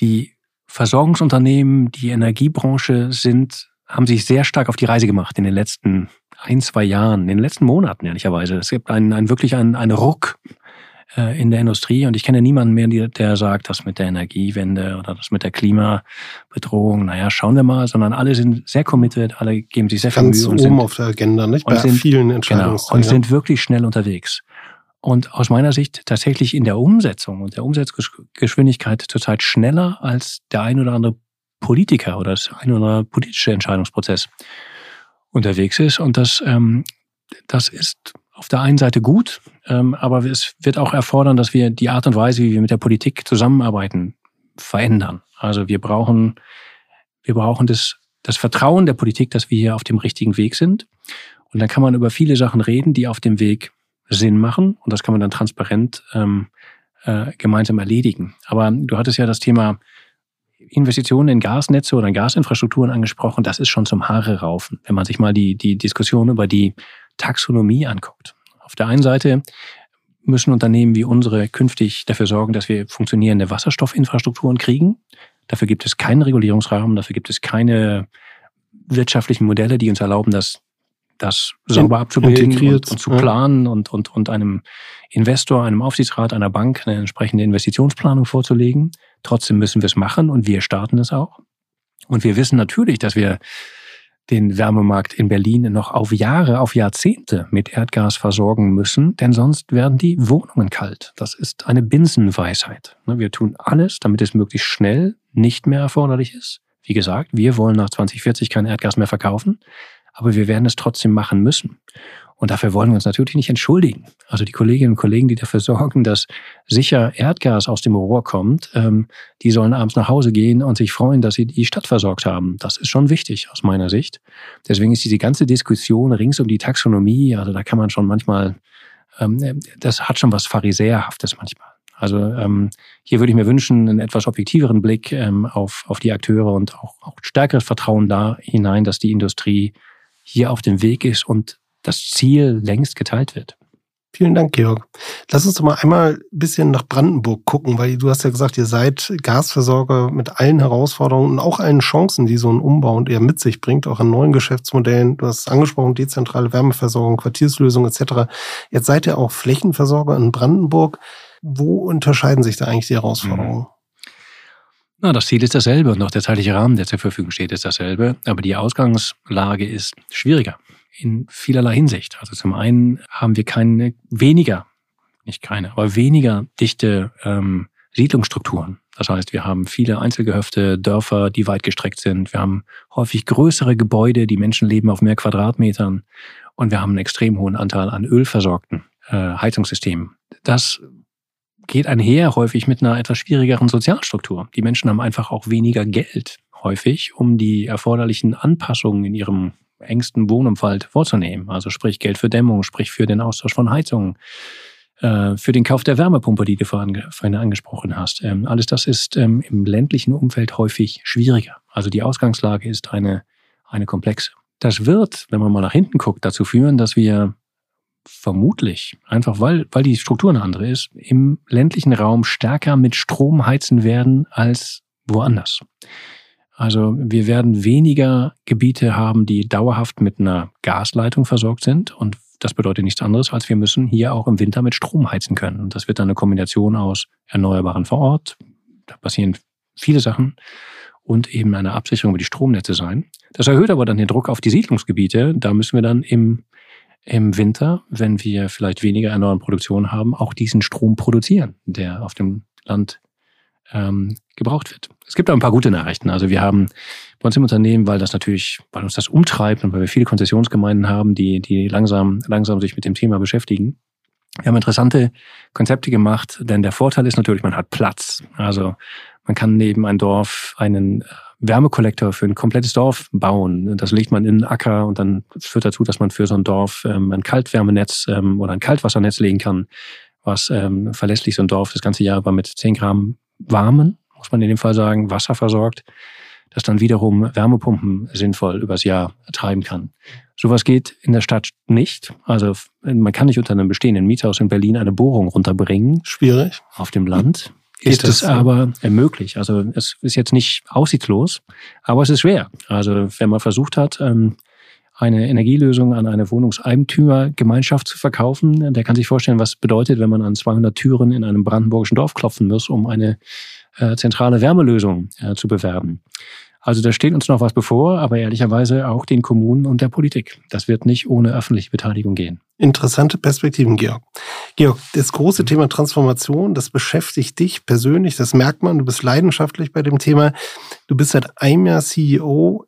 Die Versorgungsunternehmen, die Energiebranche sind, haben sich sehr stark auf die Reise gemacht in den letzten ein, zwei Jahren, in den letzten Monaten ehrlicherweise. Es gibt einen, einen wirklich einen, einen Ruck in der Industrie. Und ich kenne niemanden mehr, der sagt, das mit der Energiewende oder das mit der Klimabedrohung, naja, schauen wir mal, sondern alle sind sehr committed, alle geben sich sehr viel Mühe. und sind, auf der Agenda, nicht? Bei sind, vielen Entscheidungen. Genau, und sind wirklich schnell unterwegs. Und aus meiner Sicht tatsächlich in der Umsetzung und der Umsetzgeschwindigkeit zurzeit schneller als der ein oder andere Politiker oder das ein oder andere politische Entscheidungsprozess unterwegs ist. Und das, ähm, das ist auf der einen Seite gut, ähm, aber es wird auch erfordern, dass wir die Art und Weise, wie wir mit der Politik zusammenarbeiten, verändern. Also wir brauchen, wir brauchen das, das Vertrauen der Politik, dass wir hier auf dem richtigen Weg sind. Und dann kann man über viele Sachen reden, die auf dem Weg Sinn machen. Und das kann man dann transparent ähm, äh, gemeinsam erledigen. Aber du hattest ja das Thema Investitionen in Gasnetze oder in Gasinfrastrukturen angesprochen. Das ist schon zum Haare raufen. Wenn man sich mal die, die Diskussion über die Taxonomie anguckt. Auf der einen Seite müssen Unternehmen wie unsere künftig dafür sorgen, dass wir funktionierende Wasserstoffinfrastrukturen kriegen. Dafür gibt es keinen Regulierungsrahmen, dafür gibt es keine wirtschaftlichen Modelle, die uns erlauben, das, das sauber abzubilden und, und, zu planen und, und, und einem Investor, einem Aufsichtsrat, einer Bank eine entsprechende Investitionsplanung vorzulegen. Trotzdem müssen wir es machen und wir starten es auch. Und wir wissen natürlich, dass wir den Wärmemarkt in Berlin noch auf Jahre, auf Jahrzehnte mit Erdgas versorgen müssen, denn sonst werden die Wohnungen kalt. Das ist eine Binsenweisheit. Ne, wir tun alles, damit es möglichst schnell nicht mehr erforderlich ist. Wie gesagt, wir wollen nach 2040 kein Erdgas mehr verkaufen, aber wir werden es trotzdem machen müssen. Und dafür wollen wir uns natürlich nicht entschuldigen. Also die Kolleginnen und Kollegen, die dafür sorgen, dass sicher Erdgas aus dem Rohr kommt, ähm, die sollen abends nach Hause gehen und sich freuen, dass sie die Stadt versorgt haben. Das ist schon wichtig aus meiner Sicht. Deswegen ist diese ganze Diskussion rings um die Taxonomie, also da kann man schon manchmal, ähm, das hat schon was Pharisäerhaftes manchmal. Also ähm, hier würde ich mir wünschen, einen etwas objektiveren Blick ähm, auf, auf die Akteure und auch, auch stärkeres Vertrauen da hinein, dass die Industrie hier auf dem Weg ist und das Ziel längst geteilt wird. Vielen Dank, Georg. Lass uns doch mal einmal ein bisschen nach Brandenburg gucken, weil du hast ja gesagt, ihr seid Gasversorger mit allen Herausforderungen und auch allen Chancen, die so ein Umbau und eher mit sich bringt, auch an neuen Geschäftsmodellen. Du hast es angesprochen, dezentrale Wärmeversorgung, Quartierslösungen etc. Jetzt seid ihr auch Flächenversorger in Brandenburg. Wo unterscheiden sich da eigentlich die Herausforderungen? Mhm. Na, das Ziel ist dasselbe und auch der zeitliche Rahmen, der zur Verfügung steht, ist dasselbe. Aber die Ausgangslage ist schwieriger in vielerlei Hinsicht. Also zum einen haben wir keine weniger, nicht keine, aber weniger dichte ähm, Siedlungsstrukturen. Das heißt, wir haben viele Einzelgehöfte, Dörfer, die weit gestreckt sind. Wir haben häufig größere Gebäude, die Menschen leben auf mehr Quadratmetern. Und wir haben einen extrem hohen Anteil an ölversorgten äh, Heizungssystemen. Das geht einher häufig mit einer etwas schwierigeren Sozialstruktur. Die Menschen haben einfach auch weniger Geld häufig, um die erforderlichen Anpassungen in ihrem engsten Wohnumfeld vorzunehmen. Also sprich Geld für Dämmung, sprich für den Austausch von Heizungen, äh, für den Kauf der Wärmepumpe, die du vorhin angesprochen hast. Ähm, alles das ist ähm, im ländlichen Umfeld häufig schwieriger. Also die Ausgangslage ist eine, eine komplexe. Das wird, wenn man mal nach hinten guckt, dazu führen, dass wir vermutlich, einfach weil, weil die Struktur eine andere ist, im ländlichen Raum stärker mit Strom heizen werden als woanders. Also wir werden weniger Gebiete haben, die dauerhaft mit einer Gasleitung versorgt sind. Und das bedeutet nichts anderes, als wir müssen hier auch im Winter mit Strom heizen können. Und das wird dann eine Kombination aus Erneuerbaren vor Ort. Da passieren viele Sachen und eben eine Absicherung über die Stromnetze sein. Das erhöht aber dann den Druck auf die Siedlungsgebiete. Da müssen wir dann im, im Winter, wenn wir vielleicht weniger erneuerbare Produktion haben, auch diesen Strom produzieren, der auf dem Land ähm, gebraucht wird. Es gibt auch ein paar gute Nachrichten. Also wir haben bei uns im Unternehmen, weil das natürlich, weil uns das umtreibt und weil wir viele Konzessionsgemeinden haben, die, die langsam, langsam sich mit dem Thema beschäftigen. Wir haben interessante Konzepte gemacht, denn der Vorteil ist natürlich, man hat Platz. Also man kann neben ein Dorf einen Wärmekollektor für ein komplettes Dorf bauen. Das legt man in den Acker und dann führt dazu, dass man für so ein Dorf ähm, ein Kaltwärmenetz ähm, oder ein Kaltwassernetz legen kann, was ähm, verlässlich so ein Dorf das ganze Jahr über mit 10 Gramm warmen, muss man in dem Fall sagen, Wasser versorgt, das dann wiederum Wärmepumpen sinnvoll übers Jahr treiben kann. Sowas geht in der Stadt nicht. Also man kann nicht unter einem bestehenden Mietshaus in Berlin eine Bohrung runterbringen. Schwierig. Auf dem Land. Ist es aber möglich. Also es ist jetzt nicht aussichtslos, aber es ist schwer. Also wenn man versucht hat, ähm, eine Energielösung an eine Wohnungseigentümergemeinschaft zu verkaufen. Der kann sich vorstellen, was bedeutet, wenn man an 200 Türen in einem brandenburgischen Dorf klopfen muss, um eine äh, zentrale Wärmelösung äh, zu bewerben. Also da steht uns noch was bevor, aber ehrlicherweise auch den Kommunen und der Politik. Das wird nicht ohne öffentliche Beteiligung gehen. Interessante Perspektiven, Georg. Georg, das große Thema Transformation, das beschäftigt dich persönlich, das merkt man, du bist leidenschaftlich bei dem Thema. Du bist seit einem Jahr CEO.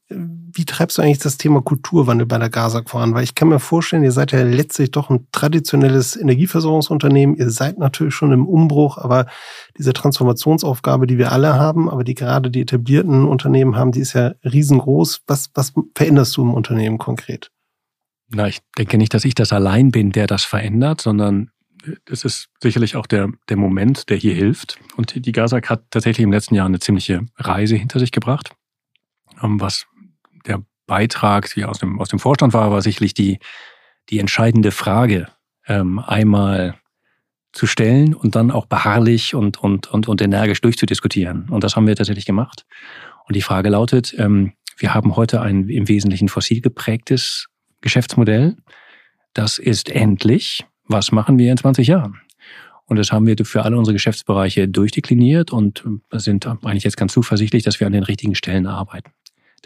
Wie treibst du eigentlich das Thema Kulturwandel bei der GASAG voran? Weil ich kann mir vorstellen, ihr seid ja letztlich doch ein traditionelles Energieversorgungsunternehmen. Ihr seid natürlich schon im Umbruch, aber diese Transformationsaufgabe, die wir alle haben, aber die gerade die etablierten Unternehmen haben, die ist ja riesengroß. Was, was veränderst du im Unternehmen konkret? Na, ich denke nicht, dass ich das allein bin, der das verändert, sondern es ist sicherlich auch der, der Moment, der hier hilft. Und die GASAG hat tatsächlich im letzten Jahr eine ziemliche Reise hinter sich gebracht. Ähm, was Beitrag wie aus dem, aus dem Vorstand war, war sicherlich die, die entscheidende Frage, ähm, einmal zu stellen und dann auch beharrlich und, und, und, und energisch durchzudiskutieren. Und das haben wir tatsächlich gemacht. Und die Frage lautet, ähm, wir haben heute ein im Wesentlichen fossil geprägtes Geschäftsmodell. Das ist endlich. Was machen wir in 20 Jahren? Und das haben wir für alle unsere Geschäftsbereiche durchdekliniert und sind eigentlich jetzt ganz zuversichtlich, dass wir an den richtigen Stellen arbeiten.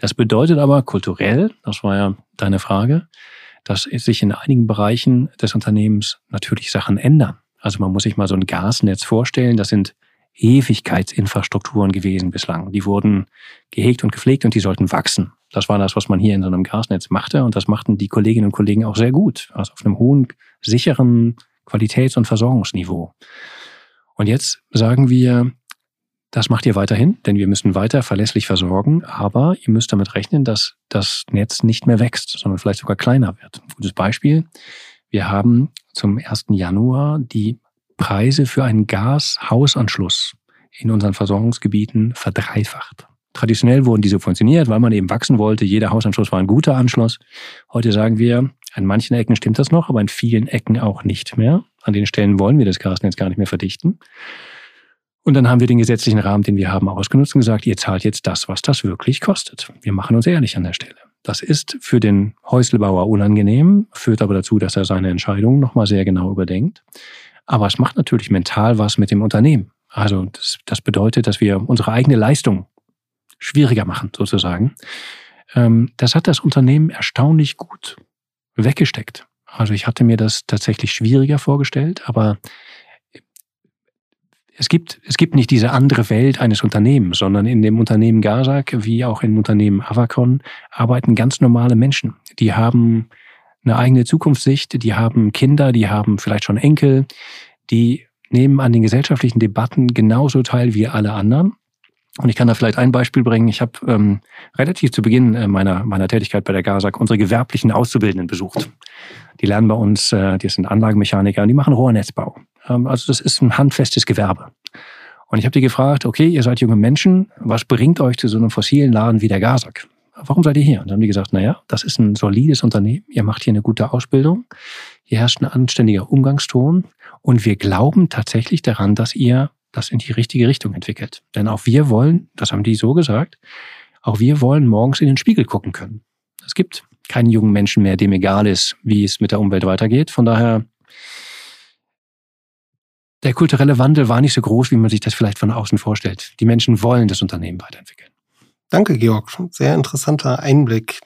Das bedeutet aber kulturell, das war ja deine Frage, dass sich in einigen Bereichen des Unternehmens natürlich Sachen ändern. Also man muss sich mal so ein Gasnetz vorstellen, das sind Ewigkeitsinfrastrukturen gewesen bislang. Die wurden gehegt und gepflegt und die sollten wachsen. Das war das, was man hier in so einem Gasnetz machte und das machten die Kolleginnen und Kollegen auch sehr gut. Also auf einem hohen, sicheren Qualitäts- und Versorgungsniveau. Und jetzt sagen wir, das macht ihr weiterhin, denn wir müssen weiter verlässlich versorgen, aber ihr müsst damit rechnen, dass das Netz nicht mehr wächst, sondern vielleicht sogar kleiner wird. gutes Beispiel. Wir haben zum 1. Januar die Preise für einen Gashausanschluss in unseren Versorgungsgebieten verdreifacht. Traditionell wurden die subventioniert, weil man eben wachsen wollte. Jeder Hausanschluss war ein guter Anschluss. Heute sagen wir, an manchen Ecken stimmt das noch, aber in vielen Ecken auch nicht mehr. An den Stellen wollen wir das Gasnetz gar nicht mehr verdichten. Und dann haben wir den gesetzlichen Rahmen, den wir haben, ausgenutzt und gesagt, ihr zahlt jetzt das, was das wirklich kostet. Wir machen uns ehrlich an der Stelle. Das ist für den Häuslebauer unangenehm, führt aber dazu, dass er seine Entscheidungen nochmal sehr genau überdenkt. Aber es macht natürlich mental was mit dem Unternehmen. Also das, das bedeutet, dass wir unsere eigene Leistung schwieriger machen, sozusagen. Ähm, das hat das Unternehmen erstaunlich gut weggesteckt. Also ich hatte mir das tatsächlich schwieriger vorgestellt, aber es gibt, es gibt nicht diese andere Welt eines Unternehmens, sondern in dem Unternehmen Gazak wie auch im Unternehmen Avacon arbeiten ganz normale Menschen. Die haben eine eigene Zukunftssicht, die haben Kinder, die haben vielleicht schon Enkel, die nehmen an den gesellschaftlichen Debatten genauso teil wie alle anderen. Und ich kann da vielleicht ein Beispiel bringen. Ich habe ähm, relativ zu Beginn äh, meiner, meiner Tätigkeit bei der GASAG unsere gewerblichen Auszubildenden besucht. Die lernen bei uns, äh, die sind Anlagenmechaniker und die machen Rohrnetzbau. Ähm, also das ist ein handfestes Gewerbe. Und ich habe die gefragt, okay, ihr seid junge Menschen, was bringt euch zu so einem fossilen Laden wie der GASAG? Warum seid ihr hier? Und dann haben die gesagt, naja, das ist ein solides Unternehmen, ihr macht hier eine gute Ausbildung, hier herrscht ein anständiger Umgangston und wir glauben tatsächlich daran, dass ihr das in die richtige Richtung entwickelt. Denn auch wir wollen, das haben die so gesagt, auch wir wollen morgens in den Spiegel gucken können. Es gibt keinen jungen Menschen mehr, dem egal ist, wie es mit der Umwelt weitergeht. Von daher, der kulturelle Wandel war nicht so groß, wie man sich das vielleicht von außen vorstellt. Die Menschen wollen das Unternehmen weiterentwickeln. Danke, Georg. Sehr interessanter Einblick.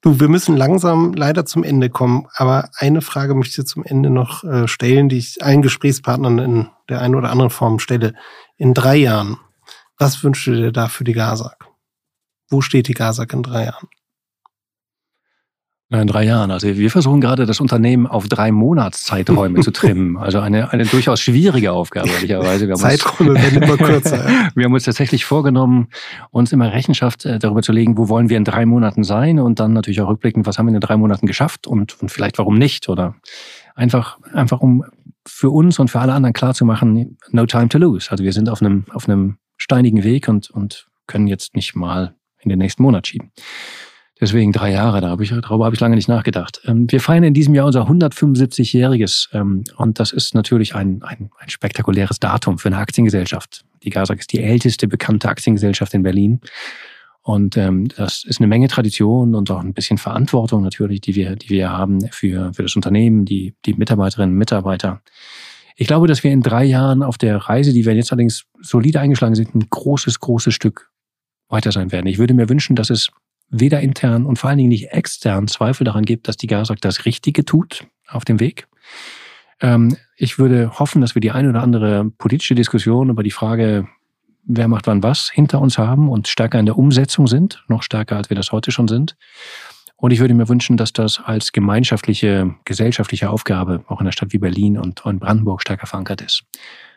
Du, wir müssen langsam leider zum Ende kommen, aber eine Frage möchte ich zum Ende noch äh, stellen, die ich allen Gesprächspartnern in der einen oder anderen Form stelle. In drei Jahren, was wünschst du dir da für die GASAG? Wo steht die GASAG in drei Jahren? In drei Jahren. Also wir versuchen gerade das Unternehmen auf drei Monatszeiträume zu trimmen. Also eine, eine durchaus schwierige Aufgabe, ehrlicherweise. Zeiträume werden immer kürzer. wir haben uns tatsächlich vorgenommen, uns immer Rechenschaft äh, darüber zu legen, wo wollen wir in drei Monaten sein und dann natürlich auch rückblickend, was haben wir in drei Monaten geschafft und, und vielleicht warum nicht oder einfach, einfach um für uns und für alle anderen klarzumachen, no time to lose. Also wir sind auf einem, auf einem steinigen Weg und, und können jetzt nicht mal in den nächsten Monat schieben. Deswegen drei Jahre, da habe ich, darüber habe ich lange nicht nachgedacht. Ähm, wir feiern in diesem Jahr unser 175-jähriges ähm, und das ist natürlich ein, ein, ein spektakuläres Datum für eine Aktiengesellschaft. Die GASAG ist die älteste bekannte Aktiengesellschaft in Berlin. Und ähm, das ist eine Menge Tradition und auch ein bisschen Verantwortung natürlich, die wir, die wir haben für, für das Unternehmen, die, die Mitarbeiterinnen und Mitarbeiter. Ich glaube, dass wir in drei Jahren auf der Reise, die wir jetzt allerdings solide eingeschlagen sind, ein großes, großes Stück weiter sein werden. Ich würde mir wünschen, dass es weder intern und vor allen Dingen nicht extern Zweifel daran gibt, dass die GASAG das Richtige tut auf dem Weg. Ähm, ich würde hoffen, dass wir die eine oder andere politische Diskussion über die Frage, wer macht wann was, hinter uns haben und stärker in der Umsetzung sind, noch stärker, als wir das heute schon sind. Und ich würde mir wünschen, dass das als gemeinschaftliche, gesellschaftliche Aufgabe auch in einer Stadt wie Berlin und in Brandenburg stärker verankert ist.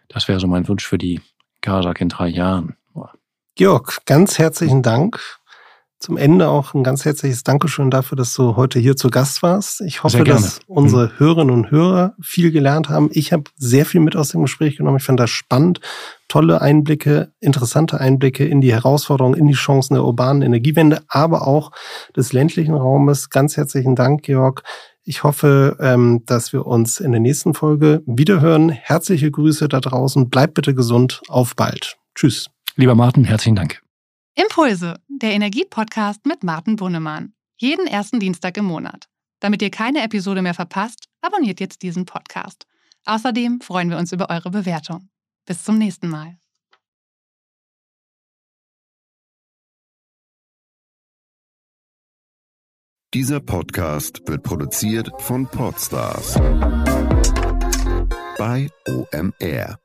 Das wäre so mein Wunsch für die GASAG in drei Jahren. Georg, ganz herzlichen Dank zum Ende auch ein ganz herzliches Dankeschön dafür, dass du heute hier zu Gast warst. Ich hoffe, dass unsere mhm. Hörerinnen und Hörer viel gelernt haben. Ich habe sehr viel mit aus dem Gespräch genommen. Ich fand das spannend. Tolle Einblicke, interessante Einblicke in die Herausforderungen, in die Chancen der urbanen Energiewende, aber auch des ländlichen Raumes. Ganz herzlichen Dank, Georg. Ich hoffe, ähm, dass wir uns in der nächsten Folge wiederhören. Herzliche Grüße da draußen. Bleibt bitte gesund. Auf bald. Tschüss. Lieber Martin, herzlichen Dank. Impulse, der Energiepodcast mit Martin Bunnemann. Jeden ersten Dienstag im Monat. Damit ihr keine Episode mehr verpasst, abonniert jetzt diesen Podcast. Außerdem freuen wir uns über eure Bewertung. Bis zum nächsten Mal. Dieser Podcast wird produziert von Podstars bei OMR.